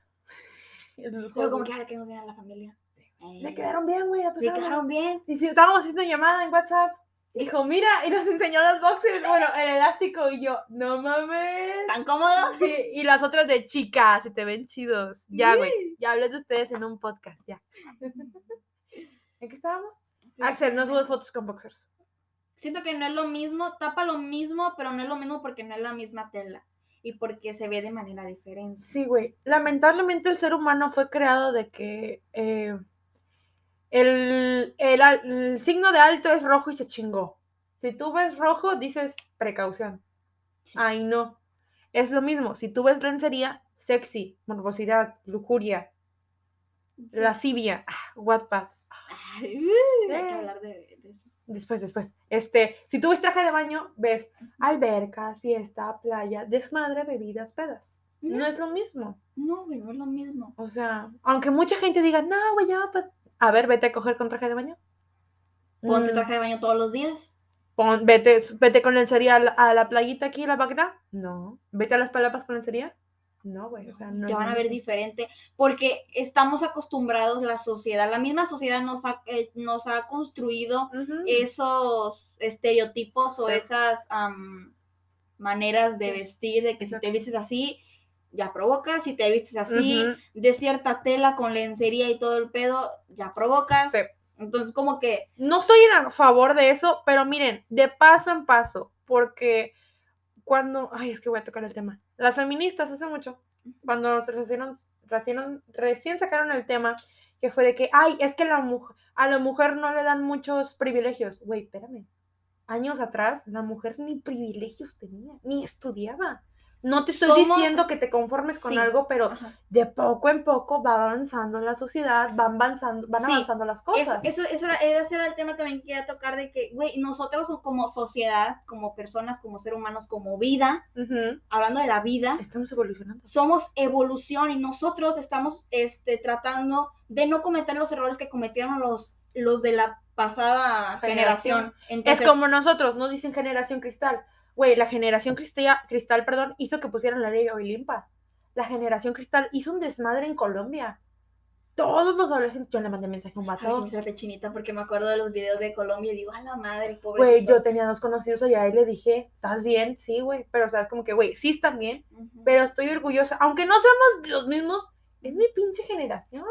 El Pero como que le quedó bien a la familia. Le quedaron bien, güey, Le quedaron bien. Y si estábamos haciendo llamada en WhatsApp, dijo, mira, y nos enseñó los boxers, bueno, el elástico, y yo, no mames. ¿Tan cómodos? Sí, y las otras de chicas, se te ven chidos. Ya, güey, ya hablé de ustedes en un podcast, ya. ¿En qué estábamos? Axel, no subes fotos con boxers. Siento que no es lo mismo, tapa lo mismo, pero no es lo mismo porque no es la misma tela. Y porque se ve de manera diferente. Sí, güey. Lamentablemente el ser humano fue creado de que eh, el, el signo de alto es rojo y se chingó. Si tú ves rojo, dices precaución. Sí. Ay, no. Es lo mismo. Si tú ves lencería, sexy, morbosidad, lujuria, lascivia, ah, Wattpad. Ay, uh, hay que hablar de. Después, después. Este, si tú ves traje de baño, ves albercas, fiesta, playa, desmadre, bebidas, pedas. No No, es lo mismo. no, güey, no es lo mismo. O sea, aunque mucha gente diga, no, güey, ya, pa-". a ver, vete a coger con traje de baño. Ponte Mm, traje de baño todos los días. pon- vete, vete con lencería a la, a la playita aquí, la Bagdad. No. Vete a las palapas con lencería. No, güey, o sea, no. Te van a ver diferente porque estamos acostumbrados, la sociedad, la misma sociedad nos ha, eh, nos ha construido esos estereotipos o esas am, maneras de Sí. vestir, de que si te vistes así, ya provocas, si te vistes así, de cierta tela con lencería y todo el pedo, ya provocas. Sí. Entonces, como que, No estoy en a favor de eso, pero miren, de paso en paso, porque cuando, ay, es que voy a tocar el tema. Las feministas hace mucho, cuando recién, recién, recién sacaron el tema, que fue de que, ay, es que la mujer, a la mujer no le dan muchos privilegios. Güey, espérame. Años atrás, la mujer ni privilegios tenía, ni estudiaba. No te estoy Somos- diciendo que te conformes con Sí. algo, pero ajá, de poco en poco va avanzando la sociedad, van avanzando, van Sí. avanzando las cosas. eso, eso era, ese era el tema también que quería tocar de que, güey, nosotros como sociedad, como personas, como seres humanos, como vida, hablando de la vida, Estamos evolucionando. somos evolución y nosotros estamos este, tratando de no cometer los errores que cometieron los, los de la pasada Generación. generación. Entonces, es como nosotros, nos dicen generación cristal. Güey, la generación cristal, cristal, perdón, hizo que pusieran la ley Olimpa. La generación cristal hizo un desmadre en Colombia. Todos los adolescentes, yo le mandé mensaje a un Ay, vato. me hice rechinita porque me acuerdo de los videos de Colombia y digo, a la madre, Güey, pobrecitos. yo tenía dos conocidos allá y le dije, ¿estás bien? Sí, güey. Pero, o sea, es como que, güey, sí están bien, Ujú. pero estoy orgullosa. Aunque no seamos los mismos, es mi pinche generación.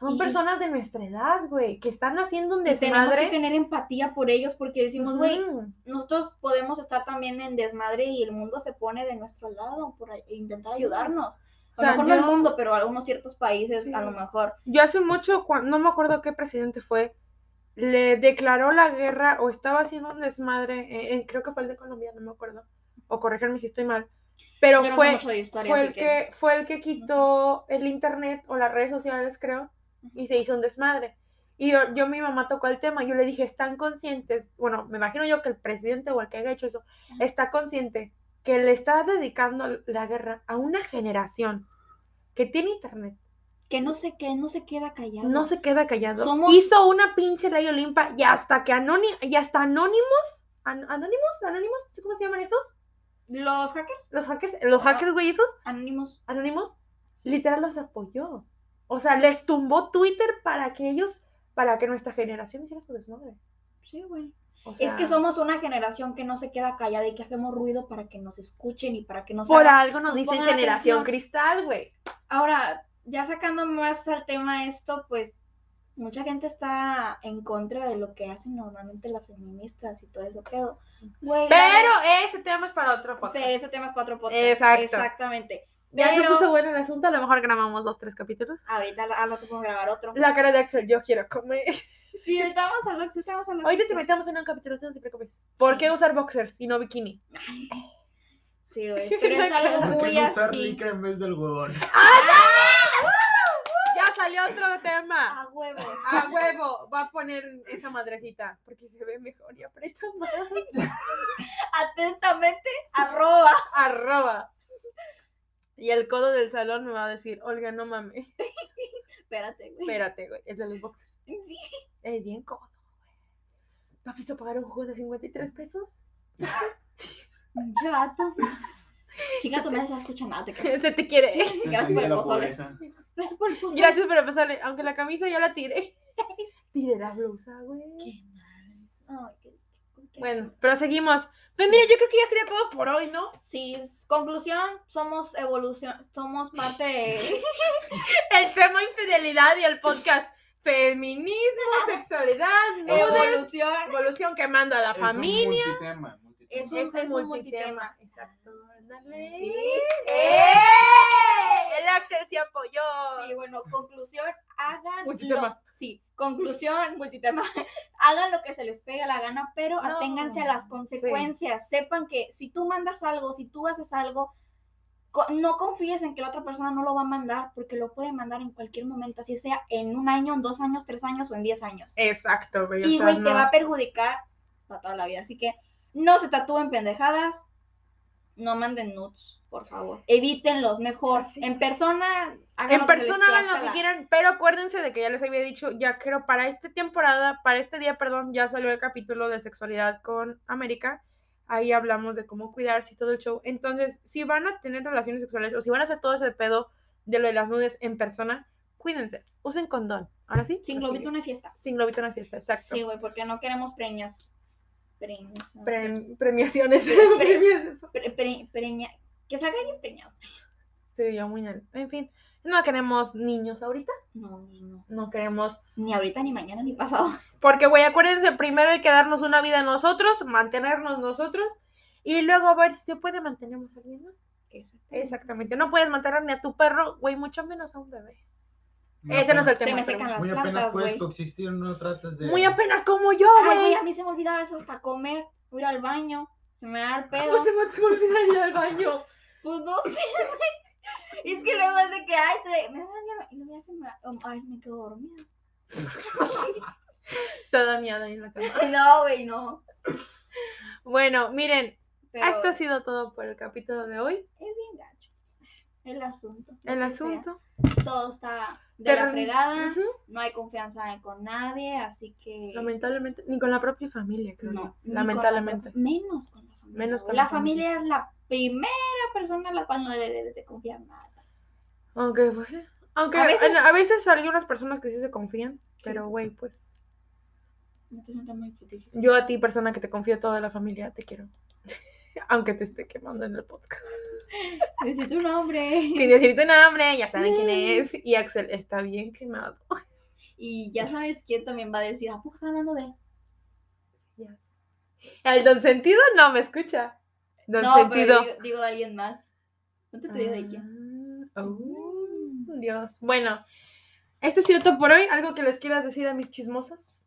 Son Y- personas de nuestra edad, güey, que están haciendo un Y tenemos desmadre. que tener empatía por ellos porque decimos, güey, nosotros podemos estar también en desmadre y el mundo se pone de nuestro lado por ahí- intentar ayudarnos. A lo mejor no el mundo, pero algunos ciertos países Sí. a lo mejor. Yo hace mucho, no me acuerdo qué presidente fue, le declaró la guerra o estaba haciendo un desmadre, eh, eh, creo que fue el de Colombia, no me acuerdo, o corríjanme si estoy mal, pero Yo no sé fue, historia, fue, el que, fue el que quitó el internet o las redes sociales, creo, y se hizo un desmadre. Y yo, yo, mi mamá tocó el tema, yo le dije, ¿están conscientes? Bueno, me imagino yo que el presidente o el que haya hecho eso, está consciente que le está dedicando la guerra a una generación que tiene internet que no sé qué, no se queda callado. no se queda callado. Somos- Hizo una pinche ley Olimpa y hasta que Anónimo, y hasta Anónimos, An- Anónimos, Anónimos, cómo se llaman esos, Los hackers los hackers, los hackers, güey, esos, anónimos. Anónimos, literal los apoyó. O sea, les tumbó Twitter para que ellos, para que nuestra generación hiciera su desmadre. Sí, güey. O Es sea, que somos una generación que no se queda callada y que hacemos ruido para que nos escuchen y para que nos Por hagan- algo nos nos dicen generación atención. cristal, güey. Ahora, ya sacando más al tema esto, pues mucha gente está en contra de lo que hacen normalmente las feministas y todo eso la Pero ese tema es para otro podcast. pero ese tema es cuatro podcasts. Exacto. Exactamente. Ya se Pero puso bueno el asunto, a lo mejor grabamos dos, tres capítulos. ahorita al rato podemos grabar otro. La cara de Axel, yo quiero comer. Sí, ahorita vamos a hablar, ahorita vamos a hablar. Ahorita te metemos en un capítulo, no te preocupes. ¿Por Sí. qué usar boxers y no bikini? Sí, güey, pero es algo ¿Por muy qué no usar licra en vez de algodón? Ya salió otro tema. A huevo. A huevo, va a poner esa madrecita porque se ve mejor y aprieta más. Atentamente, arroba. Arroba. Y el codo del salón me va a decir, Olga, no mames. Espérate, güey. Espérate, güey, el de los boxers. Sí. Es bien cómodo, güey. ¿No has visto pagar un juego de 53 pesos? Pinche vato. Chica, tu madre no escucha nada, te creas. Se te quiere. Gracias por el pozole. Gracias por el pozole. Gracias por empezarle. Aunque la camisa ya la tiré. Tiré la blusa, güey. Qué mal. Ay, qué- qué- Bueno, pero seguimos. Pues mira, yo creo que ya sería todo por hoy, ¿no? Sí, conclusión, somos evolución, somos parte de... El tema infidelidad y el podcast feminismo, sexualidad, evolución. evolución quemando a la Es familia. un multitema, multitema. Es un- es un multitema. Exacto. Ándale. Sí. ¡Eh! El Axel se apoyó. Sí, bueno, conclusión, hagan Multitema. lo- sí, conclusión, multitema. hagan lo que se les pegue la gana, pero No, aténganse a las consecuencias. Sepan que si tú mandas algo, si tú haces algo, no confíes en que la otra persona no lo va a mandar, porque lo puede mandar en cualquier momento, así sea en un año, en dos años, tres años o en diez años. Exacto, güey. o Y, sea, güey, te no. va a perjudicar para toda la vida. Así que no se tatúen pendejadas. No manden nudes, por favor. Evítenlos, mejor. Sí. En persona, hagan En persona hagan lo que la- quieran, pero acuérdense de que ya les había dicho, ya creo para esta temporada, para este día, perdón, ya salió el capítulo de sexualidad con América. Ahí hablamos de cómo cuidarse y todo el show. Entonces, si van a tener relaciones sexuales o si van a hacer todo ese pedo de lo de las nudes en persona, cuídense, usen condón. Ahora sí. Sin globito una fiesta. Sin globito en la fiesta, exacto. Sí, güey, porque no queremos preñas. Preñas. Pre- premiaciones. Pre- Premias- pre- pre- preña. Que salga alguien preñado. Sí, yo muy mal. En fin, no queremos niños ahorita. No, no, no. No queremos Ni ahorita, ni mañana, ni pasado. Porque, güey, acuérdense, primero hay que darnos una vida nosotros, mantenernos nosotros, y luego ver si se puede mantenemos a alguien más. Exactamente. No puedes mantener ni a tu perro, güey, mucho menos a un bebé. Muy Ese no es el Se me secan las Muy apenas plantas, puedes güey. coexistir, no tratas de... Muy apenas como yo, Ay, güey, a mí se me olvidaba a veces hasta comer. Ir al baño. Se me da el pedo. ¿Cómo se me te olvidar ir al baño? Pues no sé, güey. Es que luego es de que, ay, te, me da ganas, y luego ya se me, um, ay, me quedo dormida. Toda miada en la cama. No, güey, no. Bueno, miren, Pero esto ha sido todo por el capítulo de hoy. es bien gacho. El asunto. El asunto. sea. Todo está de la fregada. No hay confianza con nadie, así que. Lamentablemente, ni con la propia familia, creo. no, con Lamentablemente. menos con la familia. Menos güey. con la la familia es la primera persona a la cual no le debes de confiar nada. Aunque, pues. Aunque A veces- a veces hay algunas personas que sí se confían, pero, güey, pues. No muy. Yo a ti, persona que te confío toda la familia, te quiero. Aunque te esté quemando en el podcast. Necesito un nombre. Sin decir tu nombre, ya saben quién es. Y Axel está bien quemado. Y ya sabes quién también va a decir, ¿a poco hablando de él? El don sentido no me escucha. Don no, sentido. pero digo, digo de alguien más. No te pedí de quién. Ah, oh, Dios. Bueno, este ha sido todo por hoy. ¿Algo que les quieras decir a mis chismosas?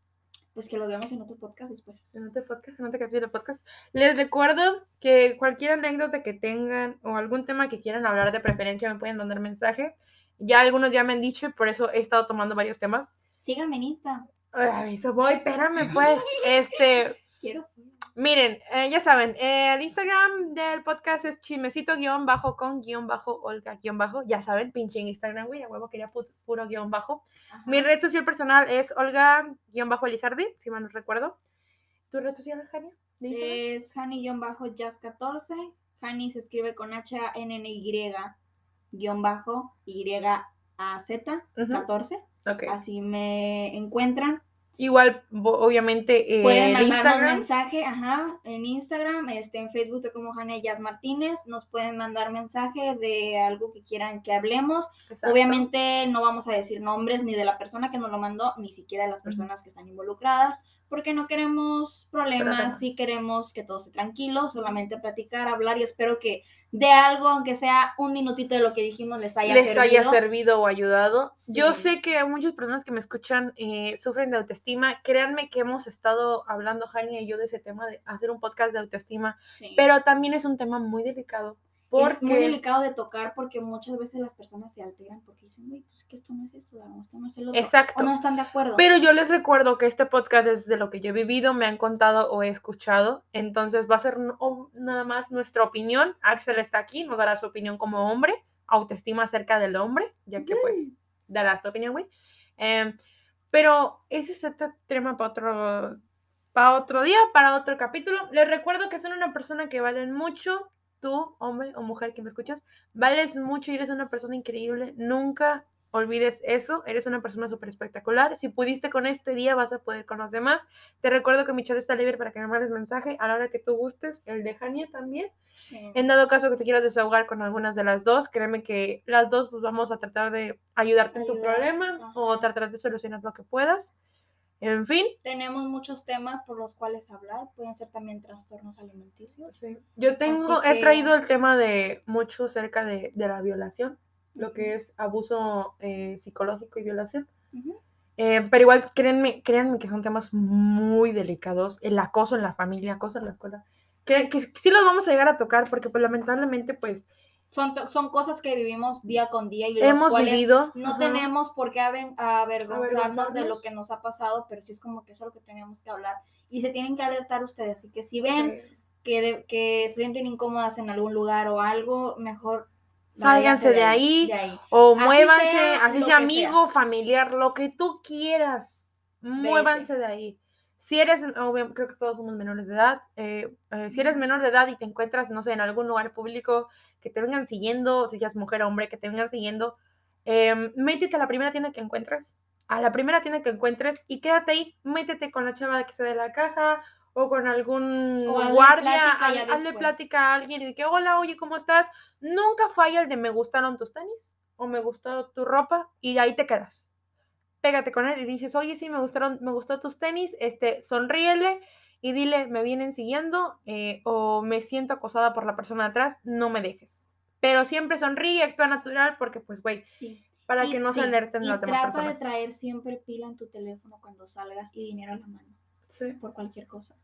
Pues que lo veamos en otro podcast después. en otro podcast, en otro capítulo de podcast. Les recuerdo que cualquier anécdota que tengan o algún tema que quieran hablar de preferencia me pueden mandar mensaje. Ya algunos ya me han dicho y por eso he estado tomando varios temas. Síganme en Insta. Ay, eso voy, espérame pues. Este, Quiero. Miren, eh, ya saben, eh, el Instagram del podcast es chismecito guion bajo con guion bajo Olga guion bajo. Ya saben, pinche en Instagram, güey, a huevo quería pu- puro guion bajo. Ajá. Mi red social personal es Olga guion bajo Elizardi, si mal no recuerdo. ¿Tu red social, Jania? ¿De Instagram? Es Hani-Jazz14. Hani se escribe con H-A-N-N-Y guion bajo Y-A-Z Ujú, 14. ok. Así me encuentran. Igual, obviamente, eh, Pueden mandarnos Instagram. mensaje, ajá, en Instagram, este, en Facebook estoy como Jazz Martínez, nos pueden mandar mensaje de algo que quieran que hablemos. Exacto. Obviamente no vamos a decir nombres ni de la persona que nos lo mandó, ni siquiera de las personas que están involucradas, porque no queremos problemas, Problemas. sí queremos que todo esté tranquilo, solamente platicar, hablar y espero que de algo, aunque sea un minutito de lo que dijimos, les haya les servido. haya servido o ayudado. Yo sé que muchas personas que me escuchan eh, sufren de autoestima. Créanme que hemos estado hablando, Jania y yo, de ese tema de hacer un podcast de autoestima, Sí. pero también es un tema muy delicado. Porque Es muy delicado de tocar porque muchas veces las personas se alteran porque dicen, güey, pues que esto no es esto, ¿no? esto no es el otro. Exacto. O no están de acuerdo. Pero yo les recuerdo que este podcast es de lo que yo he vivido, me han contado o he escuchado. Entonces va a ser no- nada más nuestra opinión. Axel está aquí, nos dará su opinión como hombre, autoestima acerca del hombre, ya que pues darás tu opinión, güey. Em, pero ese es otro tema para otro para otro día, para otro capítulo. Les recuerdo que son una persona que valen mucho. Tú, hombre o mujer que me escuchas, vales mucho y eres una persona increíble. Nunca olvides eso. Eres una persona súper espectacular. Si pudiste con este día, vas a poder con los demás. Te recuerdo que mi chat está libre para que me mandes mensaje a la hora que tú gustes. El de Jania también. Sí. En dado caso que te quieras desahogar con algunas de las dos, créeme que las dos pues vamos a tratar de ayudarte en tu problema o tratar de solucionar lo que puedas. En fin, Tenemos muchos temas por los cuales hablar. Pueden ser también trastornos alimenticios. yo tengo, Así he que- traído el tema de mucho cerca de, de la violación, lo que es abuso eh, psicológico y violación. Ujú. Eh, pero igual, créanme, créanme que son temas muy delicados. El acoso en la familia, acoso en la escuela. Que, que sí los vamos a llegar a tocar porque pues lamentablemente pues Son, son cosas que vivimos día con día y hemos cuales vivido. no ajá. tenemos por qué avergonzarnos de lo que nos ha pasado, pero sí es como que eso es lo que tenemos que hablar. Y se tienen que alertar ustedes. Así que si ven Sí. que, de- que se sienten incómodas en algún lugar o algo, mejor Sálganse de ahí. de ahí. O Así muévanse, sea, así sea amigo, familiar, lo que tú quieras. Muévanse de ahí. Si eres, obvio, creo que todos somos menores de edad. eh, eh, si eres menor de edad y te encuentras, no sé, en algún lugar público, que te vengan siguiendo, si seas mujer o hombre, que te vengan siguiendo, eh, métete a la primera tienda que encuentres. A la primera tienda que encuentres y quédate ahí. Métete con la chava que se de la caja o con algún O guardia. plática hazle plática a alguien y de que, hola, oye, ¿cómo estás? Nunca falla el de me gustaron tus tenis o me gustó tu ropa y ahí te quedas. Pégate con él y dices, oye, sí, me gustaron, me gustó tus tenis, este, sonríele y dile, me vienen siguiendo eh, o me siento acosada por la persona de atrás, no me dejes. Pero siempre sonríe, actúa natural porque, pues, güey, Sí. para Y- que no sí, se alerten las demás trata personas. de traer siempre pila en tu teléfono cuando salgas y dinero a la mano. Sí. Por cualquier cosa.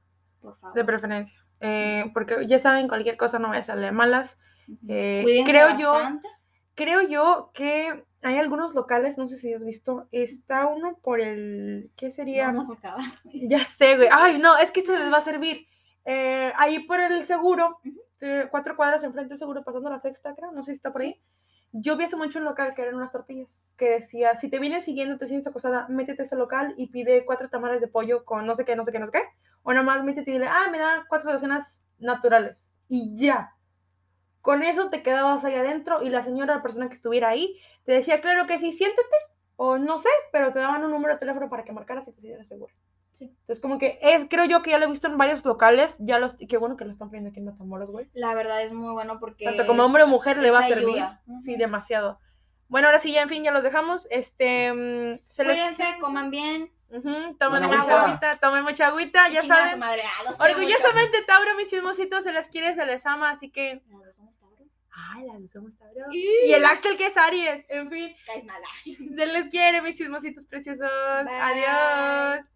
Por favor. De preferencia. Eh, porque ya saben, cualquier cosa no vaya a salir malas. Ujú. eh, Cuídense creo yo- bastante. Creo yo que hay algunos locales, no sé si has visto, está uno por el, ¿qué sería? Vamos a acabar. Ya sé, güey. Ay, no, es que esto les va a servir. Eh, ahí por el seguro, eh, cuatro cuadras enfrente del seguro, pasando la sexta, creo, no sé si está por Sí. ahí. Yo vi hace mucho un local que eran unas tortillas, que decía, si te vienen siguiendo, te sientes acosada, métete a ese local y pide cuatro tamales de pollo con no sé qué, no sé qué, no sé qué. O nomás métete y dile, ah, me da cuatro docenas naturales. Y ya. Con eso te quedabas ahí adentro y la señora, la persona que estuviera ahí, te decía, claro que sí, siéntete. O no sé, pero te daban un número de teléfono para que marcaras y te sintieras seguro. Sí. Entonces, como que es, creo yo que ya lo he visto en varios locales, ya los, qué bueno que lo están poniendo aquí en Matamoros, güey. La verdad es muy bueno porque. Tanto como hombre o mujer le va a servir. ayuda. Sí, demasiado. Bueno, ahora sí, ya en fin, ya los dejamos. Este, mm, se les... Cuídense, coman bien. Ujú, tomen Tomen mucha agua. agüita, tomen mucha agüita, ya saben. madre. Ah, Orgullosamente, Tauro, mis chismositos, se les quiere, se les ama, así que... mucho. Los somos Tauro. Ay, la. Y el Axel que es Aries, en fin. Caes mala. Se les quiere, mis chismositos preciosos. Bye. Adiós.